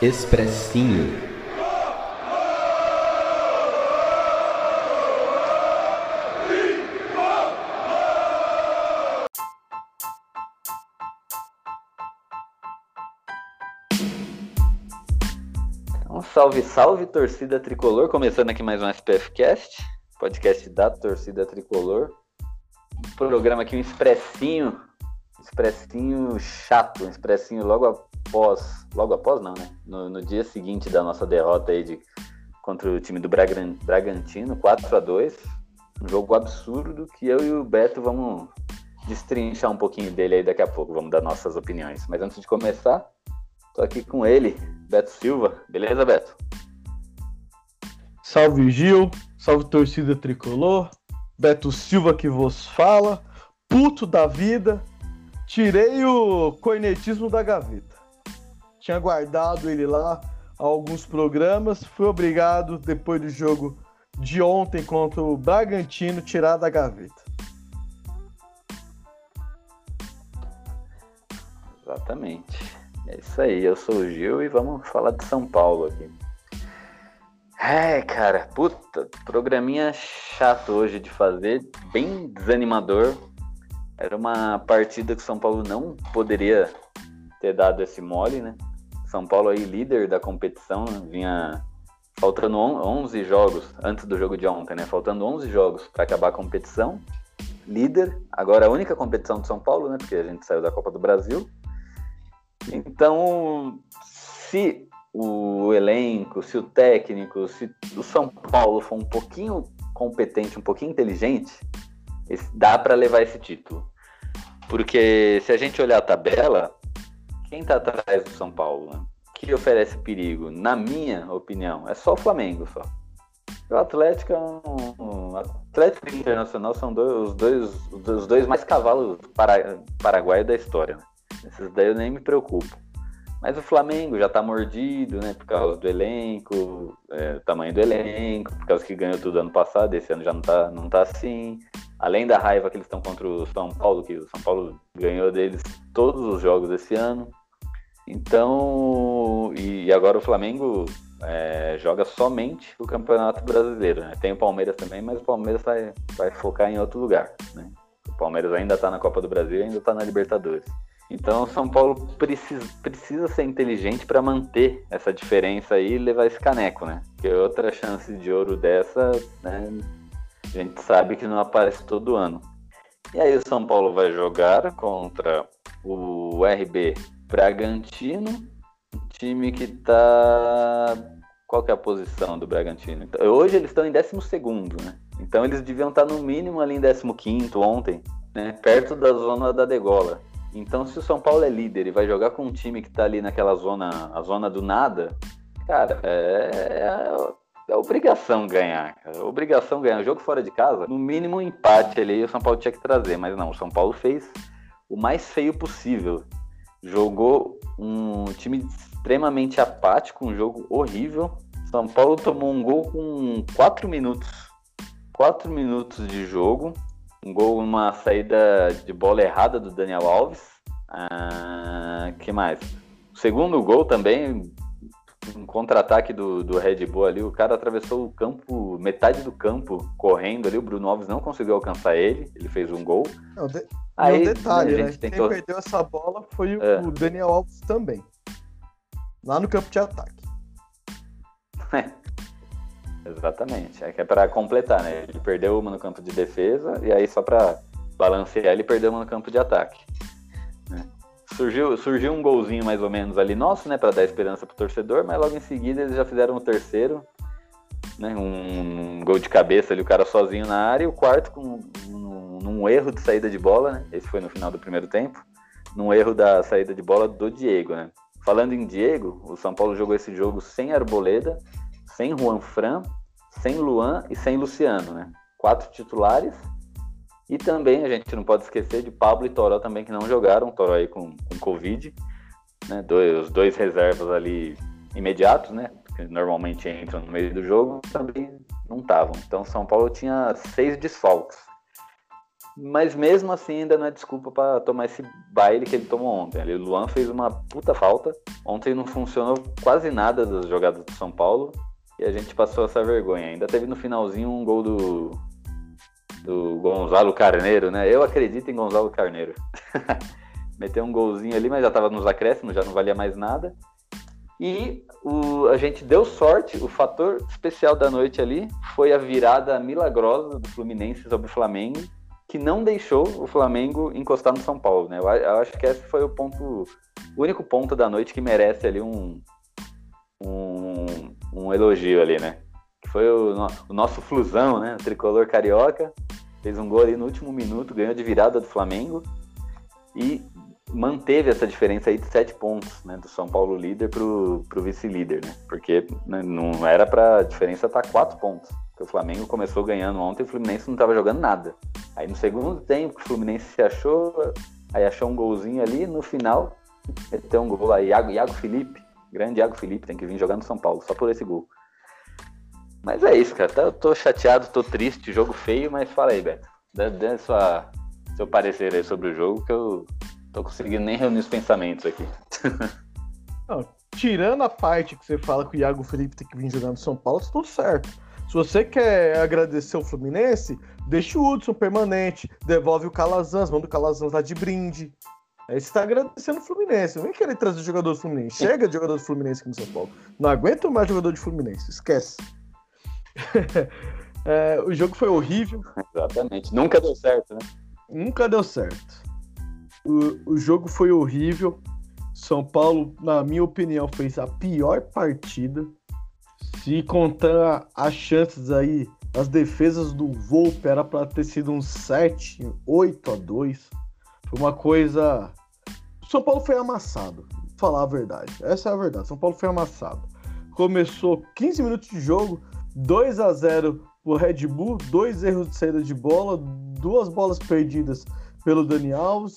Expressinho. Então, salve, salve, torcida tricolor. Começando aqui mais um SPFcast, podcast da torcida tricolor. Um programa aqui, um expressinho, expressinho chato, um expressinho logo após, logo após não, né? No, no dia seguinte da nossa derrota aí de, contra o time do Bragan, Bragantino, 4 a 2 Um jogo absurdo que eu e o Beto vamos destrinchar um pouquinho dele aí daqui a pouco, vamos dar nossas opiniões. Mas antes de começar, tô aqui com ele, Beto Silva. Beleza, Beto? Salve Gil, salve torcida tricolor. Beto Silva que vos fala. Puto da vida. Tirei o cornetismo da gaveta. Tinha guardado ele lá alguns programas. Fui obrigado, depois do jogo de ontem contra o Bragantino, tirar da gaveta. Exatamente. É isso aí, eu sou o Gil e vamos falar de São Paulo aqui. É, cara, puta, programinha chato hoje de fazer, bem desanimador. Era uma partida que o São Paulo não poderia ter dado esse mole, né? São Paulo aí líder da competição, né? vinha faltando 11 jogos antes do jogo de ontem, né? Faltando 11 jogos para acabar a competição. Líder, agora a única competição de São Paulo, né? Porque a gente saiu da Copa do Brasil. Então, se o elenco, se o técnico, se o São Paulo for um pouquinho competente, um pouquinho inteligente, dá para levar esse título. Porque se a gente olhar a tabela, quem está atrás do São Paulo, né? que oferece perigo, na minha opinião, é só o Flamengo só. O Atlético é um, e Internacional são dois, os, dois, os dois mais cavalos para, paraguaios da história. Né? Esses daí eu nem me preocupo. Mas o Flamengo já tá mordido, né? Por causa do elenco, é, tamanho do elenco, por causa que ganhou tudo ano passado, esse ano já não tá, não tá assim. Além da raiva que eles estão contra o São Paulo, que o São Paulo ganhou deles todos os jogos esse ano. Então, e agora o Flamengo é, joga somente o Campeonato Brasileiro, né? Tem o Palmeiras também, mas o Palmeiras vai, vai focar em outro lugar, né? O Palmeiras ainda tá na Copa do Brasil ainda tá na Libertadores. Então, São Paulo precisa, precisa ser inteligente para manter essa diferença aí e levar esse caneco, né? Porque outra chance de ouro dessa, né? A gente sabe que não aparece todo ano. E aí o São Paulo vai jogar contra o RB Bragantino, time que tá. Qual que é a posição do Bragantino? Então, hoje eles estão em 12, né? Então eles deviam estar no mínimo ali em 15 ontem, né? Perto da zona da degola. Então, se o São Paulo é líder e vai jogar com um time que tá ali naquela zona, a zona do nada, cara, é, é, é obrigação ganhar. Cara. Obrigação ganhar. Jogo fora de casa, no mínimo um empate ali o São Paulo tinha que trazer, mas não, o São Paulo fez o mais feio possível. Jogou um time extremamente apático, um jogo horrível. São Paulo tomou um gol com 4 minutos. 4 minutos de jogo um gol, uma saída de bola errada do Daniel Alves. Ah, que mais? O segundo gol também, um contra-ataque do, do Red Bull ali. O cara atravessou o campo, metade do campo, correndo ali. O Bruno Alves não conseguiu alcançar ele. Ele fez um gol. Não, de... Aí, um detalhe, né? Quem que... perdeu essa bola foi o, é. o Daniel Alves também. Lá no campo de ataque. Exatamente. É que é para completar, né? Ele perdeu uma no campo de defesa e aí só para balancear ele perdeu uma no campo de ataque. Surgiu, surgiu um golzinho mais ou menos ali nosso, né, para dar esperança pro torcedor, mas logo em seguida eles já fizeram o terceiro, né, um, um gol de cabeça ali, o cara sozinho na área, e o quarto com um, num erro de saída de bola, né? Esse foi no final do primeiro tempo, num erro da saída de bola do Diego, né? Falando em Diego, o São Paulo jogou esse jogo sem Arboleda, sem Juan Fran, sem Luan e sem Luciano, né? Quatro titulares. E também a gente não pode esquecer de Pablo e Toró também que não jogaram, Toró aí com, com Covid, né? Dois, os dois reservas ali imediatos, né? Que normalmente entram no meio do jogo, também não estavam. Então São Paulo tinha seis desfalques. mas mesmo assim ainda não é desculpa para tomar esse baile que ele tomou ontem. o Luan fez uma puta falta. Ontem não funcionou quase nada das jogadas do São Paulo e a gente passou essa vergonha. Ainda teve no finalzinho um gol do, do Gonzalo Carneiro, né? Eu acredito em Gonzalo Carneiro. Meteu um golzinho ali, mas já tava nos acréscimos, já não valia mais nada. E o, a gente deu sorte, o fator especial da noite ali foi a virada milagrosa do Fluminense sobre o Flamengo, que não deixou o Flamengo encostar no São Paulo, né? Eu, eu acho que esse foi o ponto, o único ponto da noite que merece ali um, um, um elogio ali, né? Foi o, o, nosso flusão, né? O tricolor carioca fez um gol ali no último minuto, ganhou de virada do Flamengo e manteve essa diferença aí de sete pontos, né, do São Paulo líder pro, pro vice-líder, né, porque né, não era pra diferença estar tá quatro pontos, porque o Flamengo começou ganhando ontem o Fluminense não estava jogando nada. Aí no segundo tempo, o Fluminense se achou, aí achou um golzinho ali, no final, meteu um gol aí, Iago, Iago Felipe, grande Iago Felipe, tem que vir jogar no São Paulo, só por esse gol. Mas é isso, cara, eu tô chateado, tô triste, jogo feio, mas fala aí, Beto, dê, dê sua, seu parecer aí sobre o jogo, que eu Tô conseguindo nem reunir os pensamentos aqui. Não, tirando a parte que você fala que o Iago Felipe tem que vir jogar no São Paulo, tá tudo certo. Se você quer agradecer o Fluminense, deixa o Hudson permanente, devolve o Calazans, manda o Calazans lá de brinde. Aí você tá agradecendo o Fluminense. Não vem querer trazer jogador do Fluminense. Chega de jogador do Fluminense aqui no São Paulo. Não aguento mais jogador de Fluminense. Esquece. é, o jogo foi horrível. Exatamente. Nunca deu certo, né? Nunca deu certo. O, o jogo foi horrível. São Paulo, na minha opinião, fez a pior partida. Se contar as chances aí, as defesas do Volpe era para ter sido um 7, 8 a 2. Foi uma coisa. São Paulo foi amassado, falar a verdade. Essa é a verdade. São Paulo foi amassado. Começou 15 minutos de jogo, 2 a 0 pro Red Bull, dois erros de saída de bola, duas bolas perdidas pelo Dani Alves,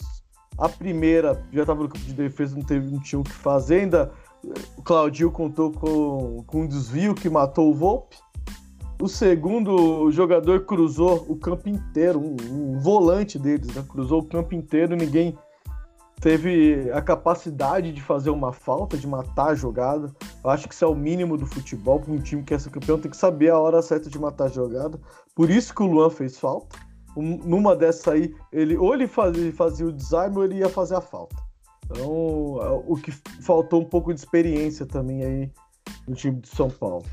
a primeira já estava no campo de defesa, não, teve, não tinha o que fazer. Ainda o Claudio contou com, com um desvio que matou o Volpe. O segundo o jogador cruzou o campo inteiro, um, um volante deles, né? cruzou o campo inteiro, ninguém teve a capacidade de fazer uma falta, de matar a jogada. Eu acho que isso é o mínimo do futebol para um time que é campeão, tem que saber a hora certa de matar a jogada. Por isso que o Luan fez falta numa dessa aí, ele ou ele fazia, fazia o desarme ou ele ia fazer a falta. Então, o que faltou um pouco de experiência também aí no time de São Paulo.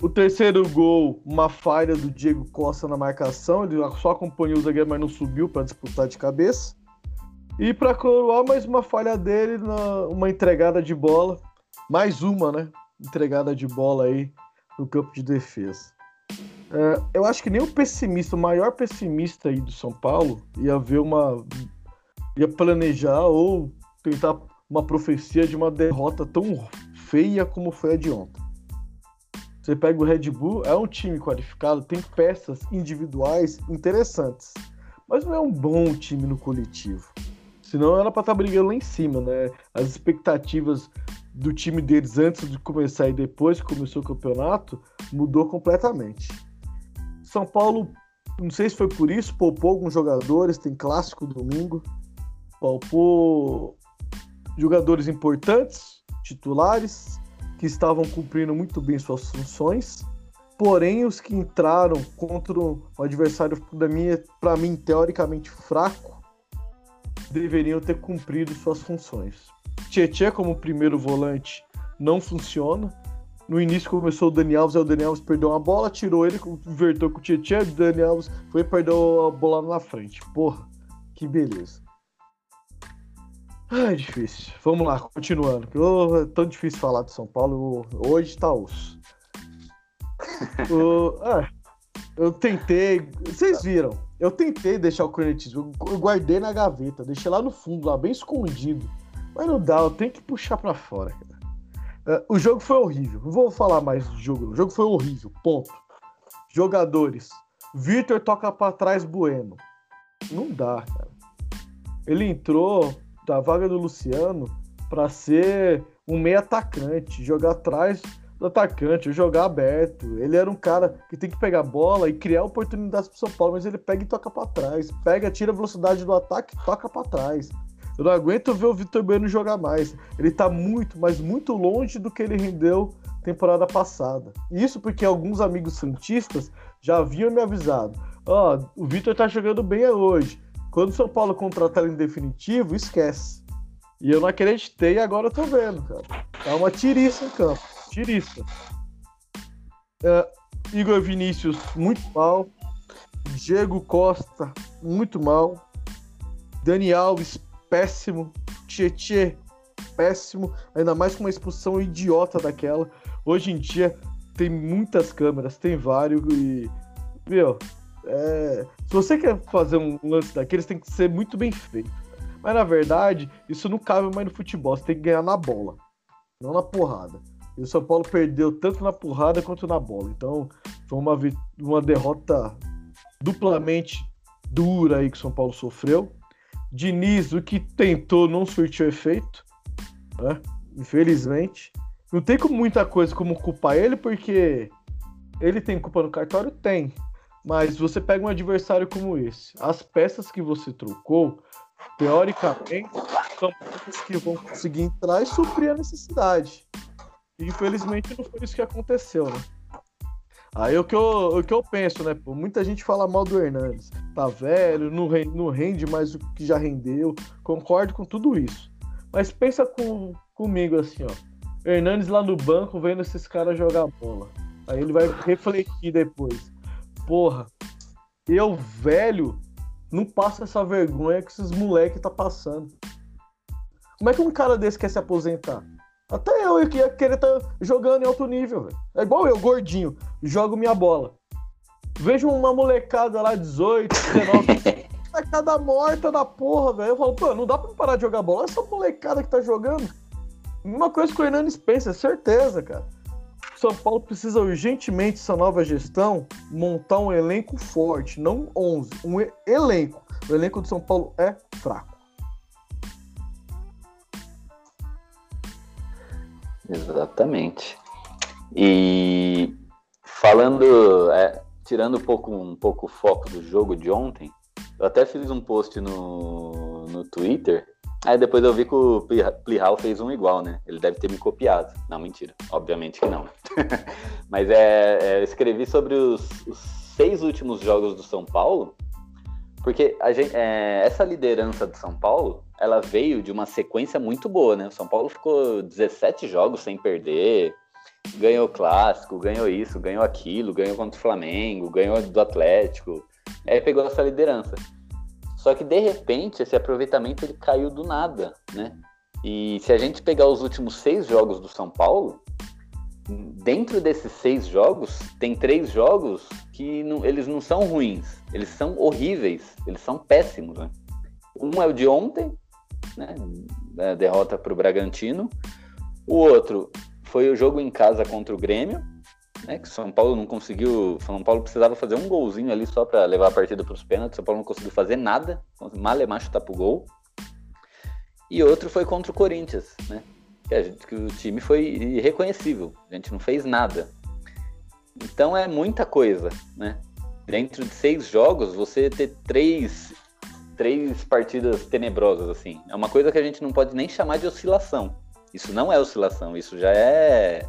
O terceiro gol, uma falha do Diego Costa na marcação, ele só acompanhou o zagueiro, mas não subiu para disputar de cabeça. E para coroar, mais uma falha dele, na, uma entregada de bola, mais uma, né? Entregada de bola aí no campo de defesa. É, eu acho que nem o pessimista, o maior pessimista aí do São Paulo ia ver uma. ia planejar ou tentar uma profecia de uma derrota tão feia como foi a de ontem. Você pega o Red Bull, é um time qualificado, tem peças individuais interessantes, mas não é um bom time no coletivo. Senão era para estar tá brigando lá em cima, né? As expectativas do time deles antes de começar e depois que começou o campeonato mudou completamente. São Paulo, não sei se foi por isso, poupou alguns jogadores, tem clássico domingo, poupou jogadores importantes, titulares, que estavam cumprindo muito bem suas funções. Porém, os que entraram contra um adversário para mim teoricamente fraco, deveriam ter cumprido suas funções. Tietchan como primeiro volante não funciona. No início começou o Dani Alves, aí o Dani Alves perdeu uma bola, tirou ele, invertou com o Tietchan, o Dani Alves foi e perdeu a bola na frente. Porra, que beleza. Ah, é difícil. Vamos lá, continuando. Oh, é tão difícil falar de São Paulo. Hoje tá osso. oh, ah, eu tentei. Vocês viram? Eu tentei deixar o cornetismo. Eu guardei na gaveta, deixei lá no fundo, lá bem escondido. Mas não dá, eu tenho que puxar para fora, cara. Uh, o jogo foi horrível. Não vou falar mais do jogo. O jogo foi horrível. Ponto. Jogadores. Vitor toca para trás Bueno. Não dá, cara. Ele entrou da vaga do Luciano para ser um meio atacante, jogar atrás do atacante, jogar aberto. Ele era um cara que tem que pegar bola e criar oportunidades pro São Paulo, mas ele pega e toca para trás. Pega, tira a velocidade do ataque e toca para trás. Eu não aguento ver o Vitor Bueno jogar mais. Ele tá muito, mas muito longe do que ele rendeu temporada passada. Isso porque alguns amigos santistas já haviam me avisado. Ó, oh, o Vitor tá jogando bem hoje. Quando o São Paulo contratar ele em definitivo, esquece. E eu não acreditei e agora eu tô vendo, cara. Tá uma tiriça em campo. Tiriça. É, Igor Vinícius, muito mal. Diego Costa, muito mal. Dani Alves, péssimo. Tietê, péssimo. Ainda mais com uma expulsão idiota daquela. Hoje em dia tem muitas câmeras, tem vários e. Meu, é, se você quer fazer um lance daqueles, tem que ser muito bem feito. Mas na verdade, isso não cabe mais no futebol. Você tem que ganhar na bola, não na porrada. E o São Paulo perdeu tanto na porrada quanto na bola. Então, foi uma, uma derrota duplamente dura aí que o São Paulo sofreu. Diniz, o que tentou, não surtiu efeito, né? Infelizmente. Não tem como muita coisa como culpar ele, porque ele tem culpa no cartório? Tem. Mas você pega um adversário como esse, as peças que você trocou, teoricamente, são peças que vão conseguir entrar e suprir a necessidade. Infelizmente não foi isso que aconteceu, né? Aí o que eu, o que eu penso, né? Pô, muita gente fala mal do Hernandes. Tá velho, não rende, não rende mais o que já rendeu. Concordo com tudo isso. Mas pensa com, comigo assim, ó. Hernandes lá no banco vendo esses caras jogar bola. Aí ele vai refletir depois porra, eu, velho, não passo essa vergonha que esses moleques tá passando. Como é que um cara desse quer se aposentar? Até eu ia querer estar tá jogando em alto nível, velho. É igual eu, gordinho, jogo minha bola. Vejo uma molecada lá, 18, 19, molecada morta da porra, velho. Eu falo, pô, não dá pra parar de jogar bola. Essa molecada que tá jogando. Uma coisa que o Hernandes pensa, certeza, cara. São Paulo precisa urgentemente, essa nova gestão, montar um elenco forte, não 11, um elenco. O elenco do São Paulo é fraco. Exatamente. E falando, é, tirando um pouco, um pouco o foco do jogo de ontem, eu até fiz um post no, no Twitter Aí depois eu vi que o Plihal fez um igual, né? Ele deve ter me copiado. Não, mentira. Obviamente que não. Mas é, é, eu escrevi sobre os, os, seis últimos jogos do São Paulo, porque gente, é, essa liderança do São Paulo, ela veio de uma sequência muito boa, né? O São Paulo ficou 17 jogos sem perder, ganhou clássico, ganhou isso, ganhou aquilo, ganhou contra o Flamengo, ganhou do Atlético. Aí pegou essa liderança. Só que de repente esse aproveitamento ele caiu do nada, né? E se a gente pegar os últimos seis jogos do São Paulo, dentro desses seis jogos tem três jogos que não, eles não são ruins, eles são horríveis, eles são péssimos. Né? Um é o de ontem, né? Derrota para o Bragantino. O outro foi o jogo em casa contra o Grêmio, né, que São Paulo não conseguiu. São Paulo precisava fazer um golzinho ali só para levar a partida para os pênaltis. São Paulo não conseguiu fazer nada. Malemar chutar pro gol. E outro foi contra o Corinthians, né? Que, a gente, que o time foi irreconhecível. A gente não fez nada. Então é muita coisa, né? Dentro de seis jogos, você ter três, três partidas tenebrosas, assim. É uma coisa que a gente não pode nem chamar de oscilação. Isso não é oscilação, isso já é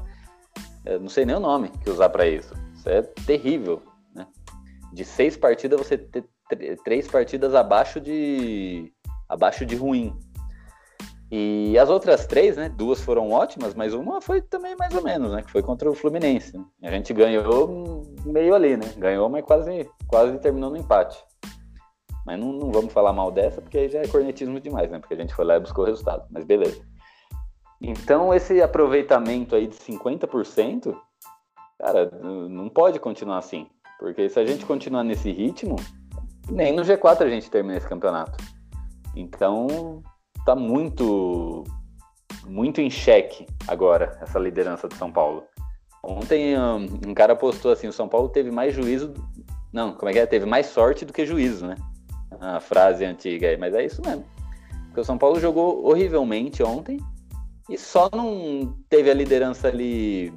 eu não sei nem o nome que usar para isso. Isso é terrível. Né? De seis partidas, você ter três partidas abaixo de abaixo de ruim. E as outras três, né? Duas foram ótimas, mas uma foi também mais ou menos, né? Que foi contra o Fluminense. A gente ganhou meio ali, né? Ganhou, mas quase, quase terminou no empate. Mas não, não vamos falar mal dessa, porque aí já é cornetismo demais, né? Porque a gente foi lá e buscou o resultado. Mas beleza. Então, esse aproveitamento aí de 50%, cara, não pode continuar assim. Porque se a gente continuar nesse ritmo, nem no G4 a gente termina esse campeonato. Então, tá muito muito em xeque agora essa liderança do São Paulo. Ontem um, um, cara postou assim, o São Paulo teve mais juízo, não, como é que é? Teve mais sorte do que juízo, né? A frase antiga aí, mas é isso mesmo. Porque o São Paulo jogou horrivelmente ontem e só não teve a liderança ali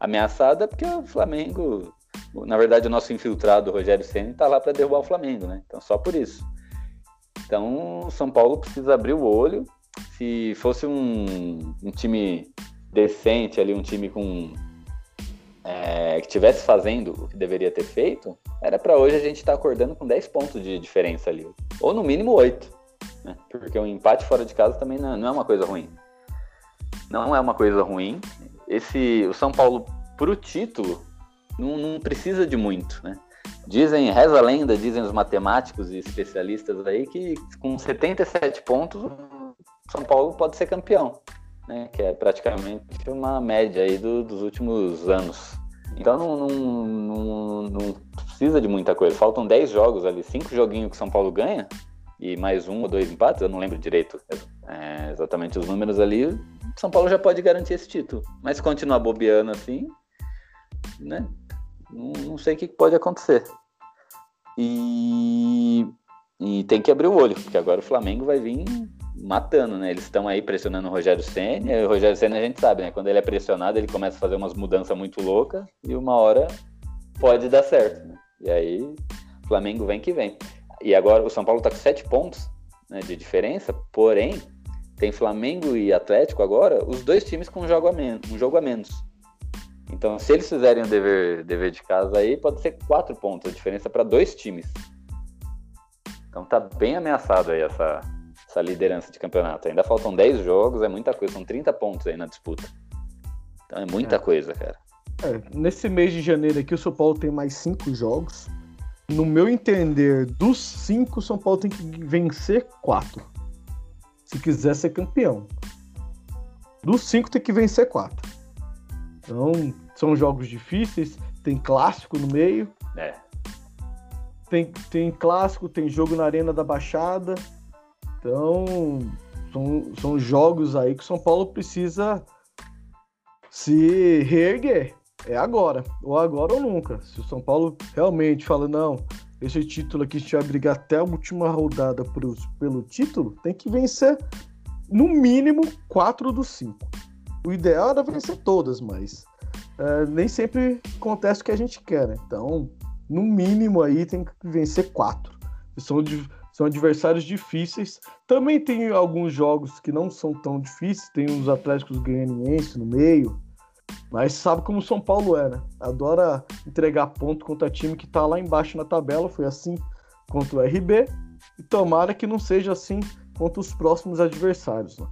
ameaçado é porque o Flamengo, na verdade, o nosso infiltrado, Rogério Senna, está lá para derrubar o Flamengo, né? Então, só por isso. Então, o São Paulo precisa abrir o olho. Se fosse um, um time decente ali, um time com é, que tivesse fazendo o que deveria ter feito, era para hoje a gente estar tá acordando com 10 pontos de diferença ali, ou no mínimo 8, né? Porque um empate fora de casa também não, não é uma coisa ruim. Não é uma coisa ruim. Esse, o São Paulo pro título não, não precisa de muito, né? Dizem, reza a lenda, dizem os matemáticos e especialistas aí que com 77 pontos São Paulo pode ser campeão, né? Que é praticamente uma média aí do, dos últimos anos. Então não, não, não, não, precisa de muita coisa. Faltam 10 jogos ali, 5 joguinhos que São Paulo ganha e mais um ou dois empates, eu não lembro direito é, exatamente os números ali. São Paulo já pode garantir esse título. Mas continuar bobeando assim, né? Não, não sei o que pode acontecer. E, e tem que abrir o olho, porque agora o Flamengo vai vir matando, né? Eles estão aí pressionando o Rogério Senna, o Rogério Senna a gente sabe, né? Quando ele é pressionado, ele começa a fazer umas mudanças muito loucas e uma hora pode dar certo, né? E aí, o Flamengo vem que vem. E agora o São Paulo está com sete pontos né, de diferença, porém, tem Flamengo e Atlético agora, os dois times com um jogo a menos. Um jogo a menos. Então, se eles fizerem o dever, dever de casa aí, pode ser quatro pontos a diferença para dois times. Então tá bem ameaçado aí essa, essa liderança de campeonato. Ainda faltam 10 jogos, é muita coisa, são 30 pontos aí na disputa. Então é muita é. coisa, cara. É, nesse mês de janeiro aqui, o São Paulo tem mais cinco jogos. No meu entender, dos cinco, o São Paulo tem que vencer quatro. Se quiser ser campeão. Dos cinco, tem que vencer quatro. Então, são jogos difíceis, tem clássico no meio. É. Tem, tem clássico, tem jogo na Arena da Baixada. Então, são, são jogos aí que o São Paulo precisa se reerguer. É agora, ou agora ou nunca. Se o São Paulo realmente fala, não, esse título aqui a gente vai brigar até a última rodada pros, pelo título, tem que vencer no mínimo quatro dos cinco. O ideal era vencer todas, mas é, nem sempre acontece o que a gente quer, né? Então, no mínimo aí tem que vencer quatro. São, são adversários difíceis. Também tem alguns jogos que não são tão difíceis. Tem os Atléticos Goianiense no meio. Mas sabe como o São Paulo é, né? Adora entregar ponto contra time que tá lá embaixo na tabela. Foi assim contra o RB. E tomara que não seja assim contra os próximos adversários. Né?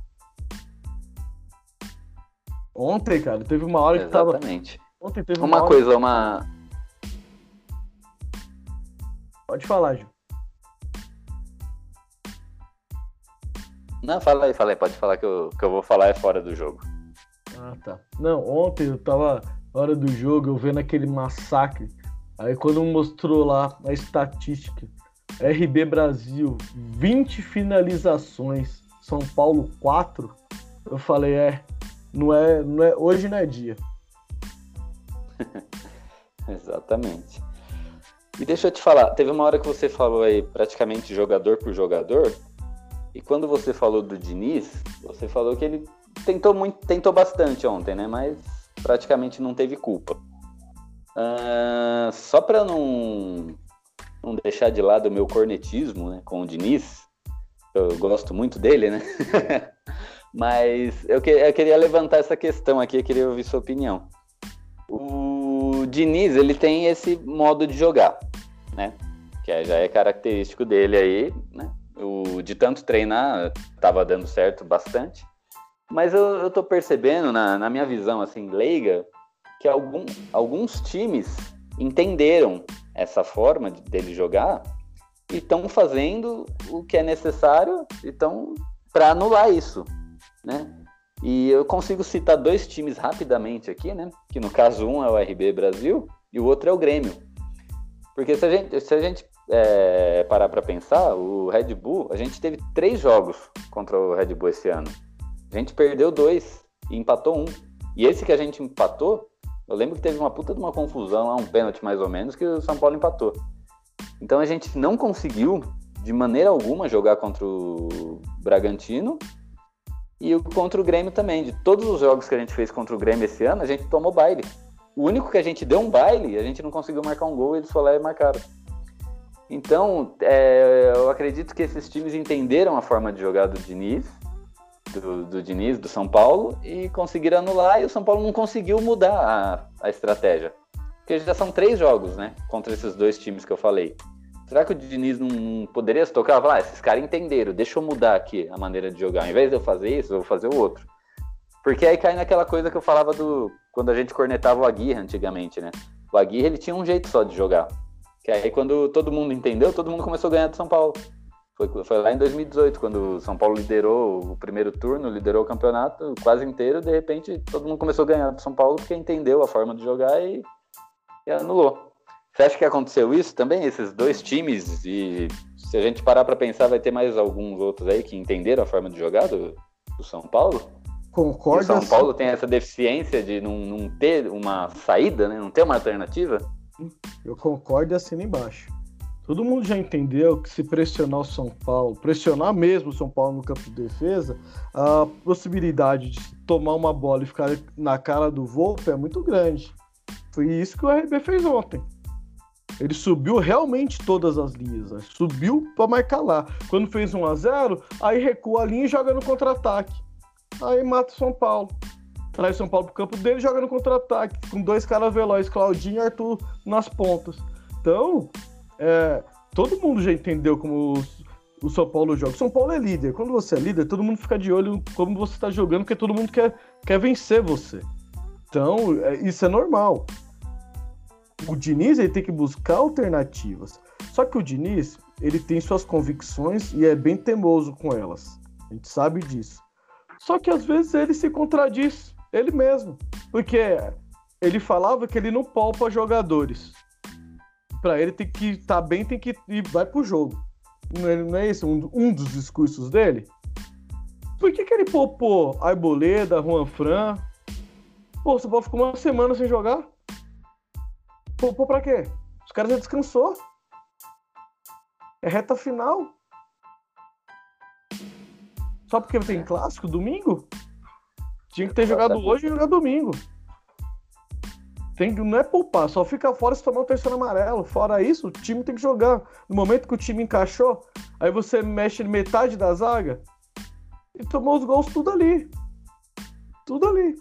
Ontem, cara, teve uma hora que tava. Exatamente. Ontem teve uma, uma coisa, uma. Pode falar, Ju. Não, fala aí, fala aí, pode falar que eu, que eu vou falar é fora do jogo. Ah, tá. Não, ontem eu tava hora do jogo, eu vendo aquele massacre. Aí quando mostrou lá a estatística, RB Brasil, 20 finalizações, São Paulo 4, eu falei, é, não é, não é, hoje não é dia. Exatamente. E deixa eu te falar, teve uma hora que você falou aí praticamente jogador por jogador, e quando você falou do Diniz, você falou que ele tentou muito, tentou bastante ontem, né? Mas praticamente não teve culpa. Uh, só para não, não deixar de lado o meu cornetismo né, com o Diniz, eu gosto muito dele, né? Mas eu, que, eu queria levantar essa questão aqui, eu queria ouvir sua opinião. O Diniz, ele tem esse modo de jogar, né? Que já é característico dele aí, né? O, de tanto treinar, estava dando certo bastante. Mas eu, eu tô percebendo, na, na minha visão, assim, leiga, que algum, alguns times entenderam essa forma de, dele jogar e estão fazendo o que é necessário então para anular isso né? E eu consigo citar dois times rapidamente aqui, né? Que no caso um é o RB Brasil e o outro é o Grêmio. Porque se a gente, se a gente é, parar para pensar, o Red Bull, a gente teve três jogos contra o Red Bull esse ano. A gente perdeu dois e empatou um. E esse que a gente empatou, eu lembro que teve uma puta de uma confusão lá, um pênalti mais ou menos, que o São Paulo empatou. Então a gente não conseguiu, de maneira alguma, jogar contra o Bragantino e contra o Grêmio também. De todos os jogos que a gente fez contra o Grêmio esse ano, a gente tomou baile. O único que a gente deu um baile, a gente não conseguiu marcar um gol, eles foram lá e marcaram. Então, é, eu acredito que esses times entenderam a forma de jogar do Diniz, do, do Diniz, do São Paulo, e conseguiram anular, e o São Paulo não conseguiu mudar a, a estratégia. Porque já são três jogos, né? Contra esses dois times que eu falei. Será que o Diniz não poderia se tocar? Falar, ah, esses caras entenderam, deixa eu mudar aqui a maneira de jogar. Ao invés de eu fazer isso, eu vou fazer o outro. Porque aí cai naquela coisa que eu falava do. Quando a gente cornetava o Aguirre antigamente, né? O Aguirre ele tinha um jeito só de jogar. Que aí quando todo mundo entendeu, todo mundo começou a ganhar do São Paulo. Foi, foi lá em 2018, quando o São Paulo liderou o primeiro turno, liderou o campeonato quase inteiro, de repente todo mundo começou a ganhar do São Paulo porque entendeu a forma de jogar e, e anulou. Você acha que aconteceu isso também? Esses dois times? E se a gente parar para pensar, vai ter mais alguns outros aí que entenderam a forma de jogar do, do São Paulo? Concordo. O São assim. Paulo tem essa deficiência de não, não ter uma saída, né? não ter uma alternativa? Eu concordo e assino embaixo. Todo mundo já entendeu que se pressionar o São Paulo, pressionar mesmo o São Paulo no campo de defesa, a possibilidade de tomar uma bola e ficar na cara do Volpe é muito grande. Foi isso que o RB fez ontem. Ele subiu realmente todas as linhas, né? subiu para marcar lá. Quando fez 1 a 0 aí recua a linha e joga no contra-ataque. Aí mata o São Paulo traz São Paulo pro campo dele joga no contra-ataque, com dois caras velozes, Claudinho e Arthur nas pontas. Então, é, todo mundo já entendeu como o, o São Paulo joga. O São Paulo é líder. Quando você é líder, todo mundo fica de olho como você está jogando, porque todo mundo quer, quer vencer você. Então, é, isso é normal. O Diniz ele tem que buscar alternativas. Só que o Diniz, ele tem suas convicções e é bem teimoso com elas. A gente sabe disso. Só que às vezes ele se contradiz. Ele mesmo. Porque ele falava que ele não poupa jogadores. Para ele tem que estar tá bem, tem que ir, vai pro jogo. Não é, não é esse um, um, dos discursos dele? Por que, que ele poupou Arboleda, Juan Fran? Pô, você pode ficar uma semana sem jogar? Poupou pra quê? Os caras já descansou. É reta final. Só porque tem clássico domingo? Tinha que ter jogado hoje e jogar domingo. Tem, não é poupar, só fica fora se tomar o terceiro amarelo. Fora isso, o time tem que jogar. No momento que o time encaixou, aí você mexe metade da zaga e tomou os gols tudo ali. Tudo ali.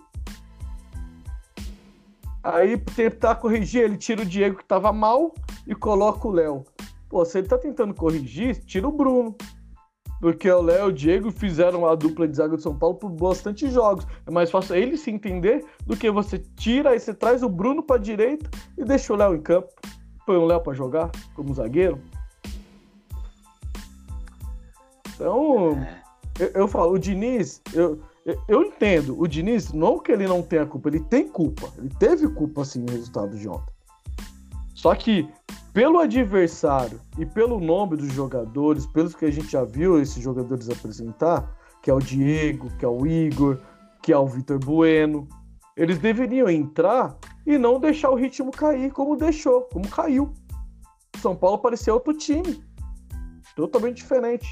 Aí tentar corrigir, ele tira o Diego que tava mal e coloca o Léo. Pô, se ele tá tentando corrigir, tira o Bruno porque o Léo e o Diego fizeram a dupla de zaga do São Paulo por bastante jogos. É mais fácil ele se entender do que você tira e você traz o Bruno para direita e deixa o Léo em campo. Põe o Léo para jogar como zagueiro. Então, eu, eu, falo, o Diniz, eu, eu entendo, o Diniz, não que ele não tenha culpa, ele tem culpa. Ele teve culpa, sim, no resultado de ontem. Só que pelo adversário e pelo nome dos jogadores, pelos que a gente já viu esses jogadores apresentar, que é o Diego, que é o Igor, que é o Vitor Bueno, eles deveriam entrar e não deixar o ritmo cair como deixou, como caiu. São Paulo parecia outro time, totalmente diferente.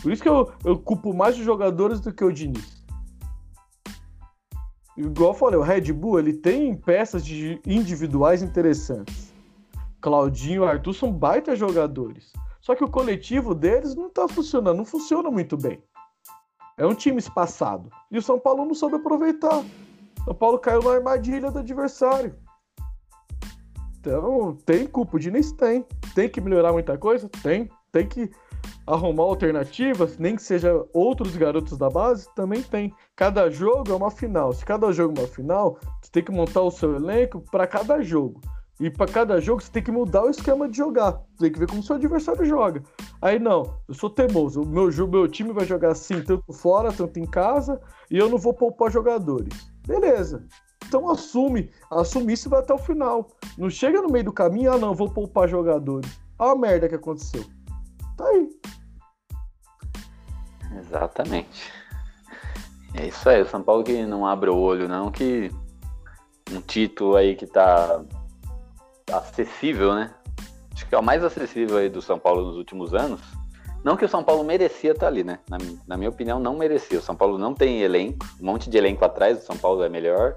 Por isso que eu, eu culpo mais os jogadores do que o Diniz. Igual eu falei, o Red Bull ele tem peças de individuais interessantes Claudinho e Arthur são baita jogadores. Só que o coletivo deles não tá funcionando, não funciona muito bem. É um time espaçado. E o São Paulo não soube aproveitar. São Paulo caiu na armadilha do adversário. Então, tem culpa, o Diniz tem. Tem que melhorar muita coisa? Tem. Tem que arrumar alternativas, nem que seja outros garotos da base, também tem. Cada jogo é uma final. Se cada jogo é uma final, você tem que montar o seu elenco para cada jogo. E para cada jogo você tem que mudar o esquema de jogar. Tem que ver como seu adversário joga. Aí não, eu sou teimoso. O meu, meu time vai jogar assim, tanto fora, tanto em casa, e eu não vou poupar jogadores. Beleza. Então assume, assume isso e vai até o final. Não chega no meio do caminho, ah não, vou poupar jogadores. Olha a merda que aconteceu. Tá aí. Exatamente. É isso aí, o São Paulo que não abre o olho, não, que um título aí que tá acessível, né? Acho que é o mais acessível aí do São Paulo nos últimos anos. Não que o São Paulo merecia estar ali, né? Na, na, minha opinião, não merecia. O São Paulo não tem elenco, um monte de elenco atrás, o São Paulo é melhor.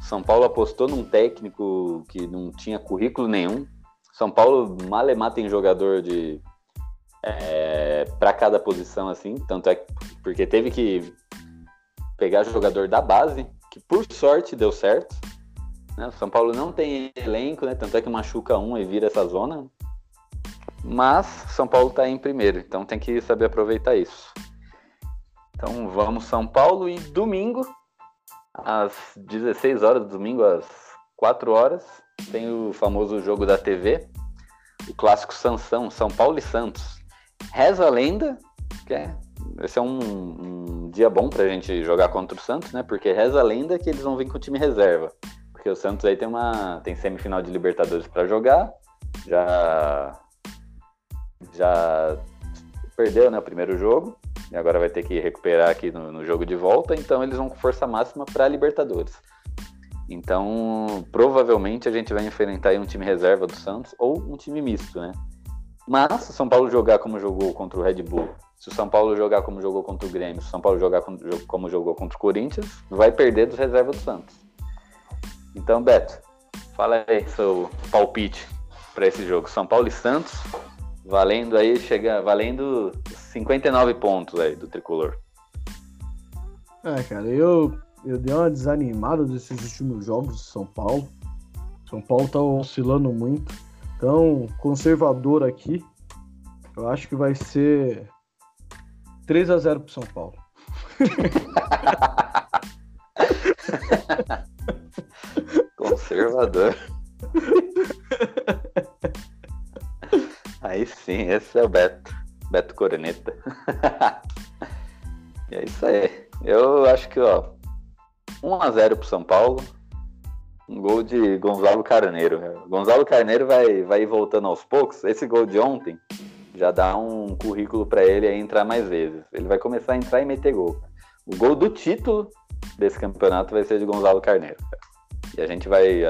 São Paulo apostou num técnico que não tinha currículo nenhum. São Paulo malemar tem jogador de é, para cada posição assim, tanto é porque teve que pegar jogador da base, que por sorte deu certo. Né? O São Paulo não tem elenco, né? Tanto é que machuca um e vira essa zona. Mas São Paulo está em primeiro, então tem que saber aproveitar isso. Então vamos São Paulo e domingo, às 16 horas, domingo às 4 horas, tem o famoso jogo da TV, o clássico Sansão, São Paulo e Santos. Reza a lenda, que é, esse é um, um dia bom pra gente jogar contra o Santos, né? Porque reza a lenda que eles vão vir com o time reserva. Porque o Santos aí tem uma tem semifinal de Libertadores para jogar, já já perdeu né, o primeiro jogo e agora vai ter que recuperar aqui no, no jogo de volta, então eles vão com força máxima para a Libertadores. Então, provavelmente a gente vai enfrentar um time reserva do Santos ou um time misto, né? Mas se o São Paulo jogar como jogou contra o Red Bull, se o São Paulo jogar como jogou contra o Grêmio, se o São Paulo jogar como jogou contra o Corinthians, vai perder dos reservas do Santos. Então, Beto, fala aí seu palpite para esse jogo. São Paulo e Santos, valendo aí, chega, valendo 59 pontos aí do tricolor. É, cara, eu, eu dei uma desanimada desses últimos jogos de São Paulo. São Paulo tá oscilando muito. Então, conservador aqui, eu acho que vai ser 3 a 0 pro São Paulo. Conservador. Aí sim, esse é o Beto. Beto Coroneta. e é isso aí. Eu acho que, ó, 1x0 pro São Paulo. Um gol de Gonzalo Carneiro. Gonzalo Carneiro vai, vai voltando aos poucos. Esse gol de ontem já dá um currículo para ele entrar mais vezes. Ele vai começar a entrar e meter gol. O gol do título desse campeonato vai ser de Gonzalo Carneiro. E a gente vai,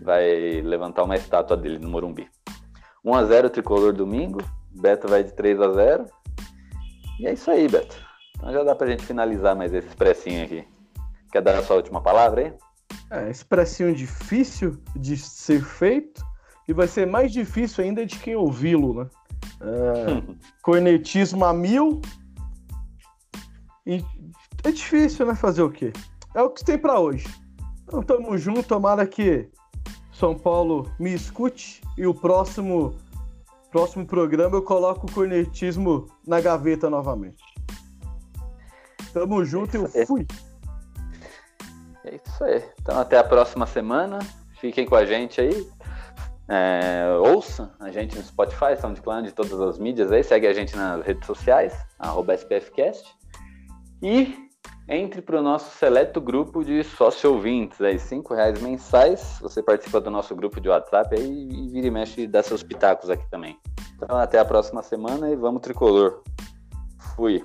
vai levantar uma estátua dele no Morumbi. 1x0 tricolor domingo. Beto vai de 3 a 0 E é isso aí, Beto. Então já dá pra gente finalizar mais esse expressinho aqui. Quer dar a sua última palavra aí? É, expressinho difícil de ser feito e vai ser mais difícil ainda de quem ouvi-lo, né? É, cornetismo a mil. E é difícil, né? Fazer o quê? É o que tem para hoje. Então tamo junto, tomara que São Paulo me escute e o próximo próximo programa eu coloco o cornetismo na gaveta novamente. Tamo junto e eu fui. É isso aí. Então até a próxima semana. Fiquem com a gente aí. É, ouça a gente no Spotify, SoundCloud, de todas as mídias aí. Segue a gente nas redes sociais, SPFcast. E entre para o nosso seleto grupo de sócio ouvintes, aí, cinco reais mensais. Você participa do nosso grupo de WhatsApp aí e vira e mexe e dá seus pitacos aqui também. Então até a próxima semana e vamos tricolor. Fui.